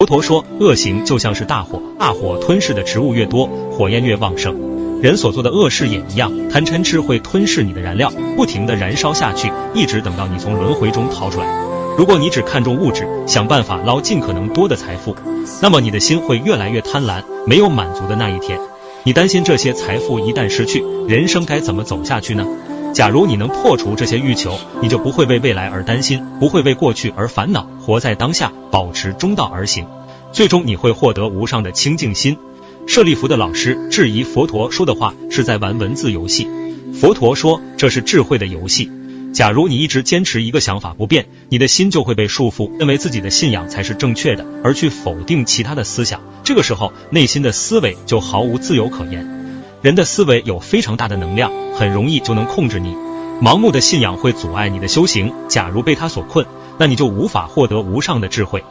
佛陀说，恶行就像是大火，大火吞噬的植物越多，火焰越旺盛。人所做的恶事也一样，贪嗔痴会吞噬你的燃料，不停的燃烧下去，一直等到你从轮回中逃出来。如果你只看重物质，想办法捞尽可能多的财富，那么你的心会越来越贪婪，没有满足的那一天。你担心这些财富一旦失去，人生该怎么走下去呢？假如你能破除这些欲求，你就不会为未来而担心，不会为过去而烦恼，活在当下，保持中道而行，最终你会获得无上的清净心。舍利弗的老师质疑佛陀说的话是在玩文字游戏，佛陀说这是智慧的游戏。假如你一直坚持一个想法不变，你的心就会被束缚，认为自己的信仰才是正确的，而去否定其他的思想。这个时候，内心的思维就毫无自由可言。人的思维有非常大的能量，很容易就能控制你。盲目的信仰会阻碍你的修行。假如被他所困，那你就无法获得无上的智慧。